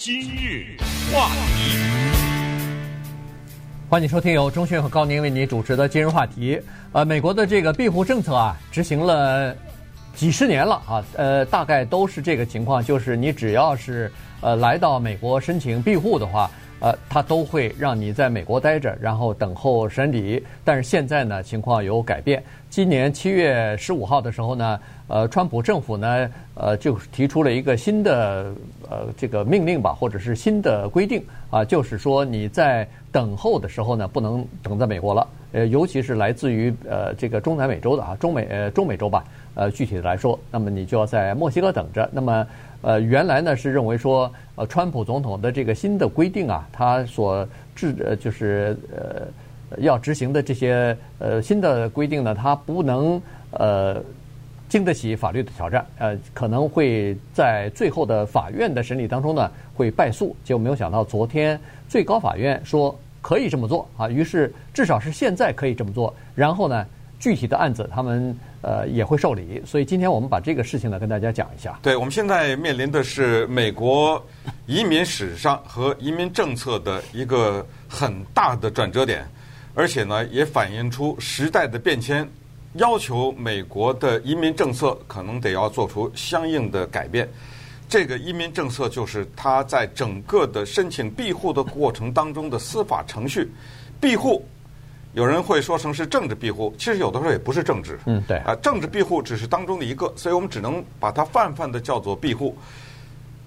今日话题，欢迎收听由钟迅和高宁为你主持的今日话题。呃，美国的这个庇护政策啊，执行了几十年了啊，呃，大概都是这个情况，就是你只要是呃来到美国申请庇护的话。呃，他都会让你在美国待着，然后等候审理。但是现在呢，情况有改变。今年七月十五号的时候呢，呃，川普政府呢，呃，就提出了一个新的呃这个命令吧，或者是新的规定啊，就是说你在等候的时候呢，不能等在美国了。呃，尤其是来自于呃这个中南美洲的啊，中美呃中美洲吧。呃，具体的来说，那么你就要在墨西哥等着。那么。呃，原来呢是认为说，呃，川普总统的这个新的规定啊，他所制呃就是呃要执行的这些呃新的规定呢，它不能呃经得起法律的挑战，呃，可能会在最后的法院的审理当中呢会败诉。结果没有想到，昨天最高法院说可以这么做啊，于是至少是现在可以这么做。然后呢，具体的案子他们。呃，也会受理，所以今天我们把这个事情呢跟大家讲一下。对，我们现在面临的是美国移民史上和移民政策的一个很大的转折点，而且呢，也反映出时代的变迁，要求美国的移民政策可能得要做出相应的改变。这个移民政策就是他在整个的申请庇护的过程当中的司法程序，庇护。有人会说成是政治庇护，其实有的时候也不是政治。嗯，对。啊，政治庇护只是当中的一个，所以我们只能把它泛泛的叫做庇护。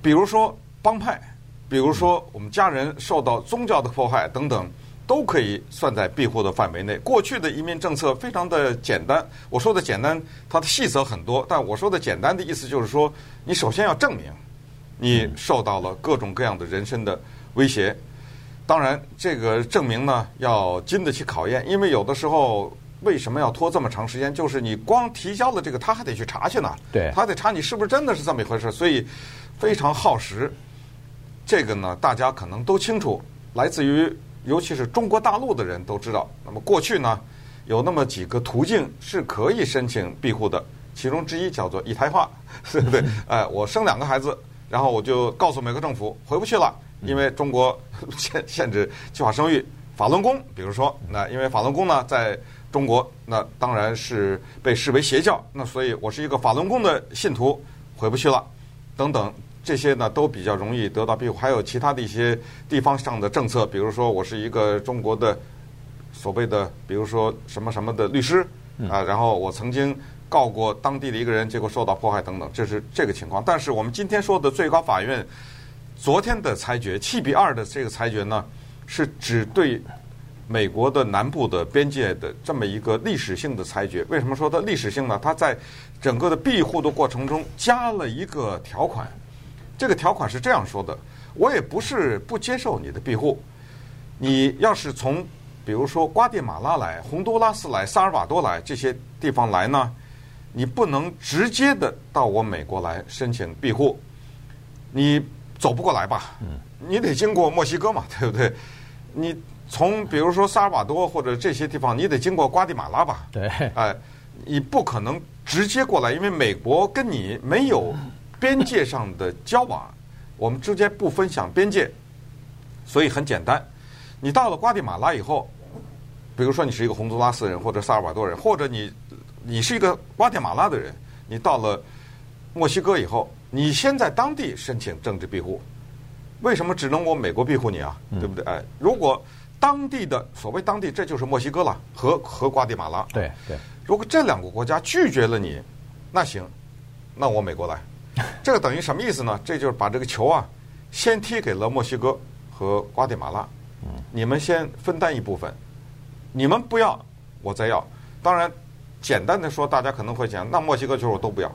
比如说帮派，比如说我们家人受到宗教的迫害等等，都可以算在庇护的范围内。过去的移民政策非常的简单，我说的简单，它的细则很多，但我说的简单的意思就是说，你首先要证明你受到了各种各样的人身的威胁。当然，这个证明呢要经得起考验，因为有的时候为什么要拖这么长时间？就是你光提交了这个，他还得去查去呢。对，他得查你是不是真的是这么一回事，所以非常耗时。这个呢，大家可能都清楚，来自于尤其是中国大陆的人都知道。那么过去呢，有那么几个途径是可以申请庇护的，其中之一叫做一胎化，对不对？哎，我生两个孩子，然后我就告诉美国政府回不去了。因为中国限限制计划生育，法轮功，比如说，那因为法轮功呢，在中国那当然是被视为邪教，那所以我是一个法轮功的信徒，回不去了，等等这些呢都比较容易得到庇护。还有其他的一些地方上的政策，比如说我是一个中国的所谓的，比如说什么什么的律师啊，然后我曾经告过当地的一个人，结果受到迫害等等，这是这个情况。但是我们今天说的最高法院。昨天的裁决七比二的这个裁决呢，是只对美国的南部的边界的这么一个历史性的裁决。为什么说它历史性呢？它在整个的庇护的过程中加了一个条款。这个条款是这样说的：我也不是不接受你的庇护，你要是从比如说瓜地马拉来、洪都拉斯来、萨尔瓦多来这些地方来呢，你不能直接的到我美国来申请庇护，你。走不过来吧？你得经过墨西哥嘛，对不对？你从比如说萨尔瓦多或者这些地方，你得经过瓜地马拉吧？对，哎，你不可能直接过来，因为美国跟你没有边界上的交往，我们之间不分享边界，所以很简单。你到了瓜地马拉以后，比如说你是一个洪都拉斯人或者萨尔瓦多人，或者你你是一个瓜地马拉的人，你到了墨西哥以后。你先在当地申请政治庇护，为什么只能我美国庇护你啊？对不对？哎，如果当地的所谓当地，这就是墨西哥了，和和瓜地马拉。对对。如果这两个国家拒绝了你，那行，那我美国来。这个等于什么意思呢？这就是把这个球啊，先踢给了墨西哥和瓜地马拉。你们先分担一部分，你们不要，我再要。当然，简单的说，大家可能会讲，那墨西哥球我都不要。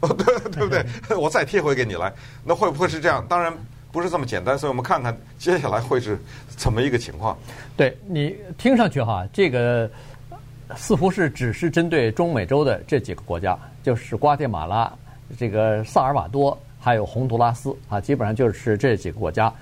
对对不对？我再踢回给你来，那会不会是这样？当然不是这么简单，所以我们看看接下来会是怎么一个情况。对，你听上去哈，这个似乎是只是针对中美洲的这几个国家，就是瓜地马拉、这个萨尔瓦多还有洪都拉斯啊，基本上就是这几个国家。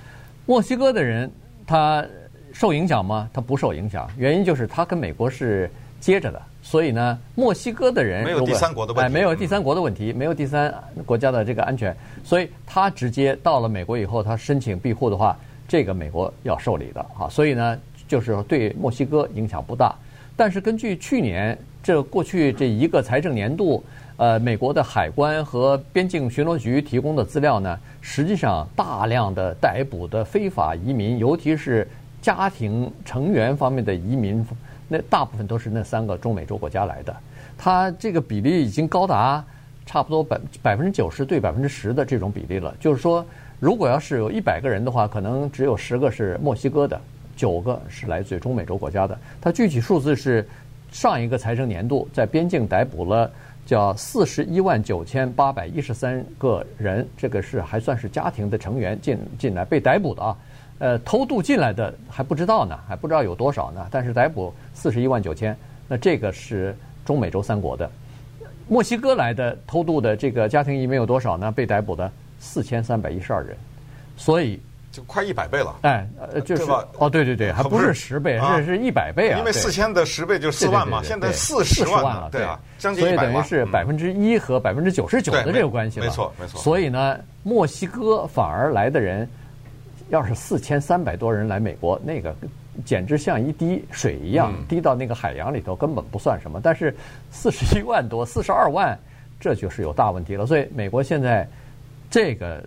墨西哥的人他受影响吗？他不受影响，原因就是他跟美国是接着的。所以呢，墨西哥的人没有第三国的问题，哎，没有第三国的问题，没有第三国家的这个安全，所以他直接到了美国以后，他申请庇护的话，这个美国要受理的啊。所以呢，就是对墨西哥影响不大。但是根据去年这过去这一个财政年度，呃，美国的海关和边境巡逻局提供的资料呢，实际上大量的逮捕的非法移民，尤其是家庭成员方面的移民。那大部分都是那三个中美洲国家来的，它这个比例已经高达差不多百百分之九十对百分之十的这种比例了。就是说，如果要是有一百个人的话，可能只有十个是墨西哥的，九个是来自于中美洲国家的。它具体数字是上一个财政年度在边境逮捕了叫四十一万九千八百一十三个人，这个是还算是家庭的成员进进来被逮捕的啊。呃，偷渡进来的还不知道呢，还不知道有多少呢。但是逮捕四十一万九千，那这个是中美洲三国的。墨西哥来的偷渡的这个家庭移民有多少呢？被逮捕的四千三百一十二人，所以就快一百倍了。哎，呃，就是哦，对对对，还不是十倍，这是一百倍啊。因为四千的十倍就四万嘛，现在四十万了，对啊，将近一百万。所以等于是百分之一和百分之九十九的这个关系了。没错没错。所以呢，墨西哥反而来的人。要是四千三百多人来美国，那个简直像一滴水一样，滴到那个海洋里头，根本不算什么。但是四十一万多，四十二万，这就是有大问题了。所以美国现在这个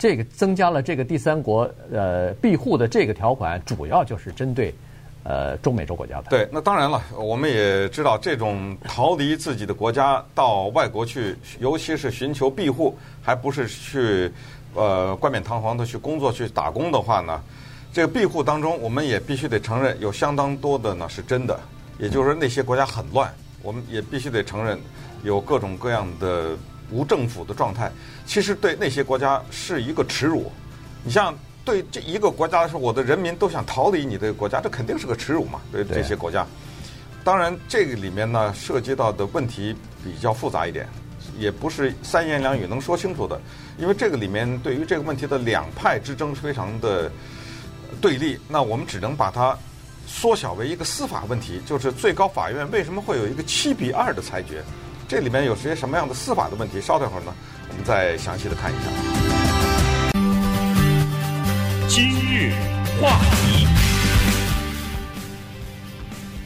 这个增加了这个第三国呃庇护的这个条款，主要就是针对呃中美洲国家的。对，那当然了，我们也知道，这种逃离自己的国家到外国去，尤其是寻求庇护，还不是去。呃，冠冕堂皇的去工作去打工的话呢，这个庇护当中，我们也必须得承认有相当多的呢是真的，也就是说那些国家很乱，我们也必须得承认有各种各样的无政府的状态。其实对那些国家是一个耻辱。你像对这一个国家来说，我的人民都想逃离你的国家，这肯定是个耻辱嘛。对这些国家，当然这个里面呢涉及到的问题比较复杂一点。也不是三言两语能说清楚的，因为这个里面对于这个问题的两派之争非常的对立。那我们只能把它缩小为一个司法问题，就是最高法院为什么会有一个七比二的裁决？这里面有些什么样的司法的问题？稍等会儿呢，我们再详细的看一下。今日话题。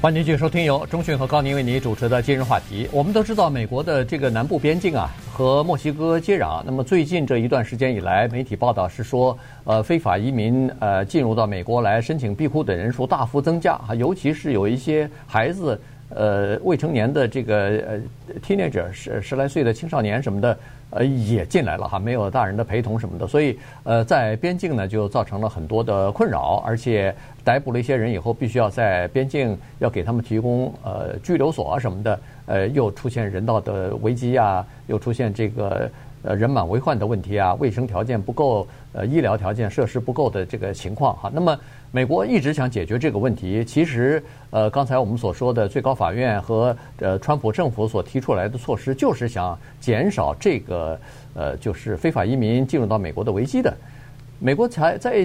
欢迎继续收听由中讯和高宁为您主持的今日话题。我们都知道，美国的这个南部边境啊，和墨西哥接壤。那么最近这一段时间以来，媒体报道是说，呃，非法移民呃进入到美国来申请庇护的人数大幅增加啊，尤其是有一些孩子，呃，未成年的这个呃 teenager 十十来岁的青少年什么的。呃，也进来了哈，没有大人的陪同什么的，所以呃，在边境呢就造成了很多的困扰，而且逮捕了一些人以后，必须要在边境要给他们提供呃拘留所啊什么的，呃，又出现人道的危机啊，又出现这个呃人满为患的问题啊，卫生条件不够，呃，医疗条件设施不够的这个情况哈，那么。美国一直想解决这个问题。其实，呃，刚才我们所说的最高法院和呃川普政府所提出来的措施，就是想减少这个呃，就是非法移民进入到美国的危机的。美国才在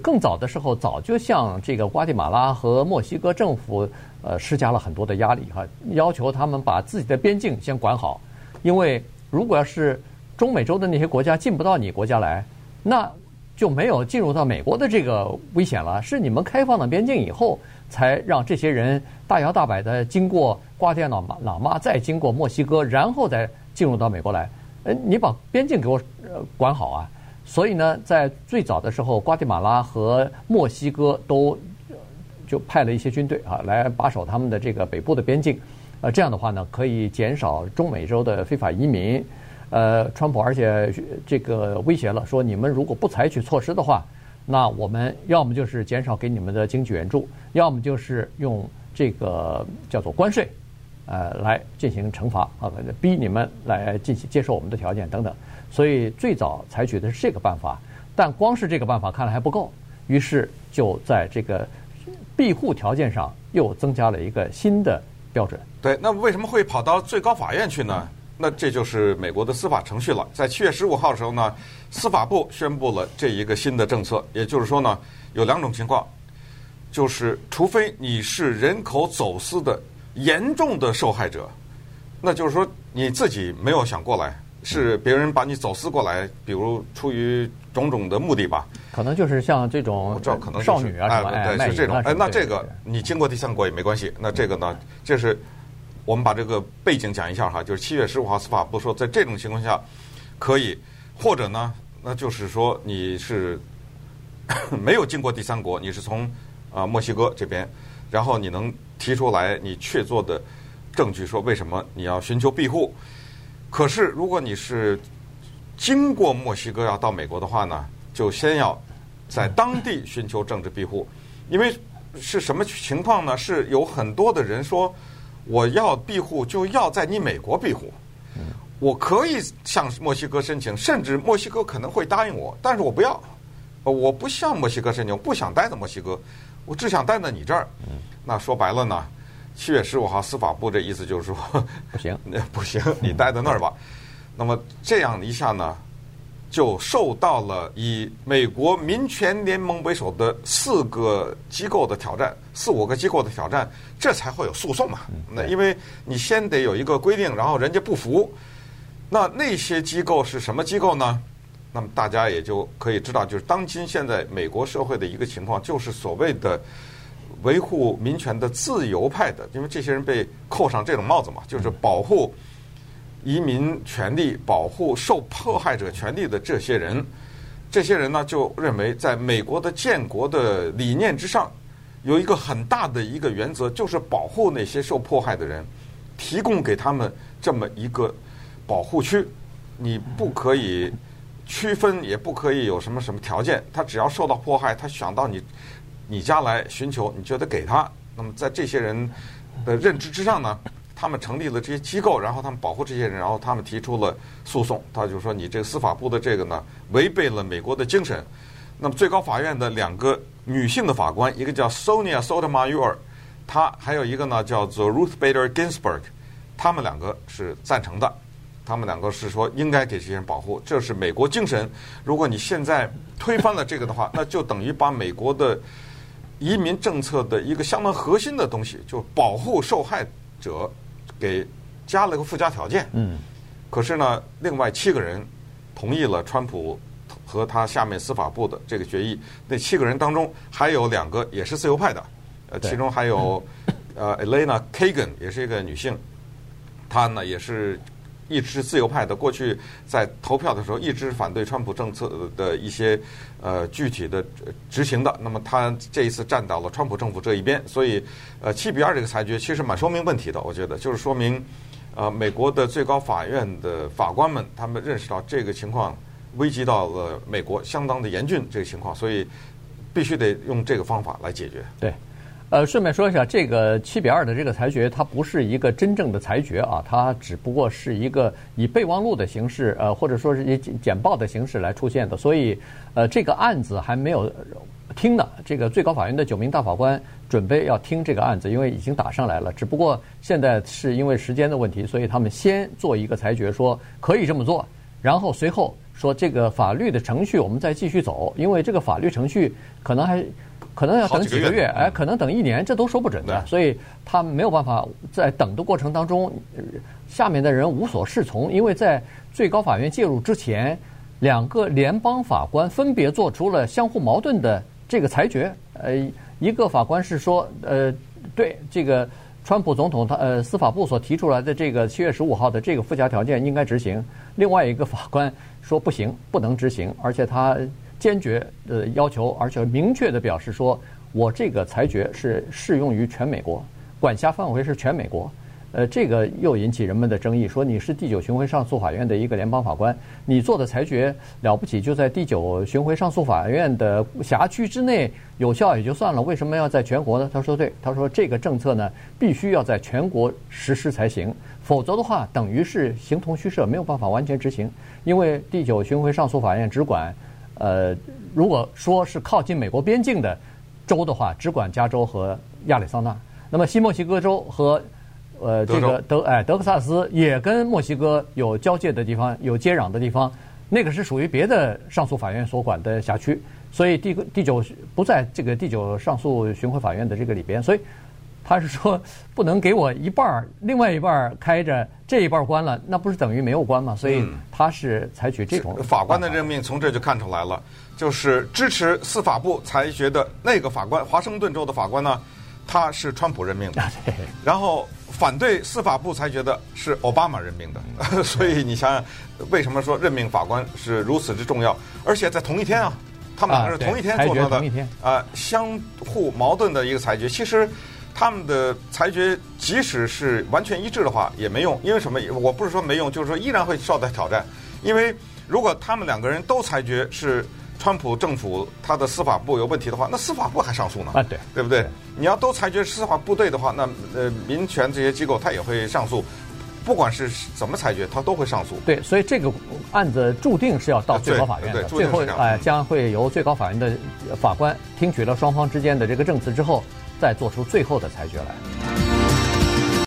更早的时候，早就向这个瓜地马拉和墨西哥政府呃施加了很多的压力哈，要求他们把自己的边境先管好，因为如果要是中美洲的那些国家进不到你国家来，那。就没有进入到美国的这个危险了，是你们开放了边境以后，才让这些人大摇大摆的经过瓜地马拉，再经过墨西哥，然后再进入到美国来。呃，你把边境给我管好啊！所以呢，在最早的时候，瓜地马拉和墨西哥都就派了一些军队啊，来把守他们的这个北部的边境。呃，这样的话呢，可以减少中美洲的非法移民。呃，川普而且这个威胁了，说你们如果不采取措施的话，那我们要么就是减少给你们的经济援助，要么就是用这个叫做关税，呃，来进行惩罚啊，逼你们来进行接受我们的条件等等。所以最早采取的是这个办法，但光是这个办法看来还不够，于是就在这个庇护条件上又增加了一个新的标准。对，那为什么会跑到最高法院去呢？那这就是美国的司法程序了。在七月十五号的时候呢，司法部宣布了这一个新的政策，也就是说呢，有两种情况，就是除非你是人口走私的严重的受害者，那就是说你自己没有想过来，是别人把你走私过来，比如出于种种的目的吧？可能就是像这种我知道，可能少女啊什么哎，对，是这种。哎，那这个你经过第三国也没关系。那这个呢，这是我们把这个背景讲一下哈，就是七月十五号司法部说，在这种情况下可以，或者呢，那就是说你是 没有经过第三国，你是从啊墨西哥这边，然后你能提出来你确凿的证据，说为什么你要寻求庇护。可是如果你是经过墨西哥要到美国的话呢，就先要在当地寻求政治庇护，因为是什么情况呢？是有很多的人说，我要庇护就要在你美国庇护，我可以向墨西哥申请，甚至墨西哥可能会答应我，但是我不要，我不向墨西哥申请，我不想待在墨西哥，我只想待在你这儿。那说白了呢，七月十五号司法部这意思就是说，不行，那不行，你待在那儿吧。那么这样一下呢，就受到了以美国民权联盟为首的四个机构的挑战，四五个机构的挑战，这才会有诉讼嘛。那因为你先得有一个规定，然后人家不服，那那些机构是什么机构呢？那么大家也就可以知道，就是当今现在美国社会的一个情况，就是所谓的维护民权的自由派的，因为这些人被扣上这种帽子嘛，就是保护。移民权利、保护受迫害者权利的这些人，这些人呢就认为，在美国的建国的理念之上，有一个很大的一个原则，就是保护那些受迫害的人，提供给他们这么一个保护区。你不可以区分，也不可以有什么什么条件。他只要受到迫害，他想到你你家来寻求，你就得给他。那么在这些人的认知之上呢？他们成立了这些机构，然后他们保护这些人，然后他们提出了诉讼。他就说：“你这个司法部的这个呢，违背了美国的精神。”那么最高法院的两个女性的法官，一个叫 Sonia Sotomayor，她还有一个呢叫做 Ruth Bader Ginsburg，他们两个是赞成的。他们两个是说应该给这些人保护，这是美国精神。如果你现在推翻了这个的话，那就等于把美国的移民政策的一个相当核心的东西，就保护受害者。给加了个附加条件，嗯，可是呢，另外七个人同意了川普和他下面司法部的这个决议。那七个人当中还有两个也是自由派的，呃，其中还有呃 Elena Kagan 也是一个女性，她呢也是一直是自由派的。过去在投票的时候一直反对川普政策的一些呃具体的执行的。那么他这一次站到了川普政府这一边，所以。呃，七比二这个裁决其实蛮说明问题的，我觉得就是说明，呃，美国的最高法院的法官们他们认识到这个情况危及到了美国相当的严峻这个情况，所以必须得用这个方法来解决。对，呃，顺便说一下，这个七比二的这个裁决，它不是一个真正的裁决啊，它只不过是一个以备忘录的形式，呃，或者说是以简报的形式来出现的，所以，呃，这个案子还没有。听呢这个最高法院的九名大法官准备要听这个案子，因为已经打上来了。只不过现在是因为时间的问题，所以他们先做一个裁决，说可以这么做，然后随后说这个法律的程序我们再继续走，因为这个法律程序可能还可能要等几个月，哎，可能等一年，这都说不准的。所以他没有办法在等的过程当中，下面的人无所适从，因为在最高法院介入之前，两个联邦法官分别做出了相互矛盾的。这个裁决，呃，一个法官是说，呃，对这个川普总统他呃司法部所提出来的这个七月十五号的这个附加条件应该执行。另外一个法官说不行，不能执行，而且他坚决的要求，而且明确的表示说，我这个裁决是适用于全美国，管辖范围是全美国。呃，这个又引起人们的争议，说你是第九巡回上诉法院的一个联邦法官，你做的裁决了不起，就在第九巡回上诉法院的辖区之内有效也就算了，为什么要在全国呢？他说对，他说这个政策呢必须要在全国实施才行，否则的话等于是形同虚设，没有办法完全执行，因为第九巡回上诉法院只管，呃，如果说是靠近美国边境的州的话，只管加州和亚利桑那，那么新墨西哥州和呃，这个德哎，德克萨斯也跟墨西哥有交界的地方，有接壤的地方，那个是属于别的上诉法院所管的辖区，所以第第九不在这个第九上诉巡回法院的这个里边，所以他是说不能给我一半儿，另外一半儿开着，这一半儿关了，那不是等于没有关吗？所以他是采取这种、嗯、法官的任命，从这就看出来了，就是支持司法部裁决的那个法官，华盛顿州的法官呢，他是川普任命的，然后反对司法部裁决的是奥巴马任命的，所以你想想，为什么说任命法官是如此之重要？而且在同一天啊。他们两个是同一天做出的，啊、呃，相互矛盾的一个裁决。其实他们的裁决，即使是完全一致的话，也没用。因为什么？我不是说没用，就是说依然会受到挑战。因为如果他们两个人都裁决是川普政府他的司法部有问题的话，那司法部还上诉呢？啊，对，对不对？你要都裁决司法部对的话，那呃，民权这些机构他也会上诉。不管是怎么裁决，他都会上诉。对，所以这个案子注定是要到最高法院的。最后，哎、呃，将会由最高法院的法官听取了双方之间的这个证词之后，再做出最后的裁决来。